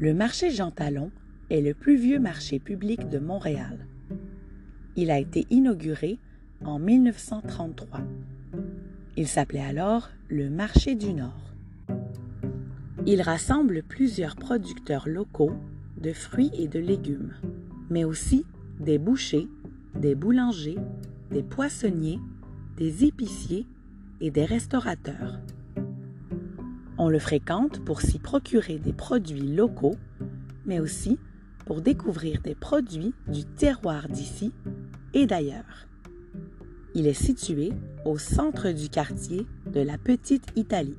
Le marché Jean Talon est le plus vieux marché public de Montréal. Il a été inauguré en 1933. Il s'appelait alors le marché du Nord. Il rassemble plusieurs producteurs locaux de fruits et de légumes, mais aussi des bouchers, des boulangers, des poissonniers, des épiciers et des restaurateurs. On le fréquente pour s'y procurer des produits locaux, mais aussi pour découvrir des produits du terroir d'ici et d'ailleurs. Il est situé au centre du quartier de la Petite Italie.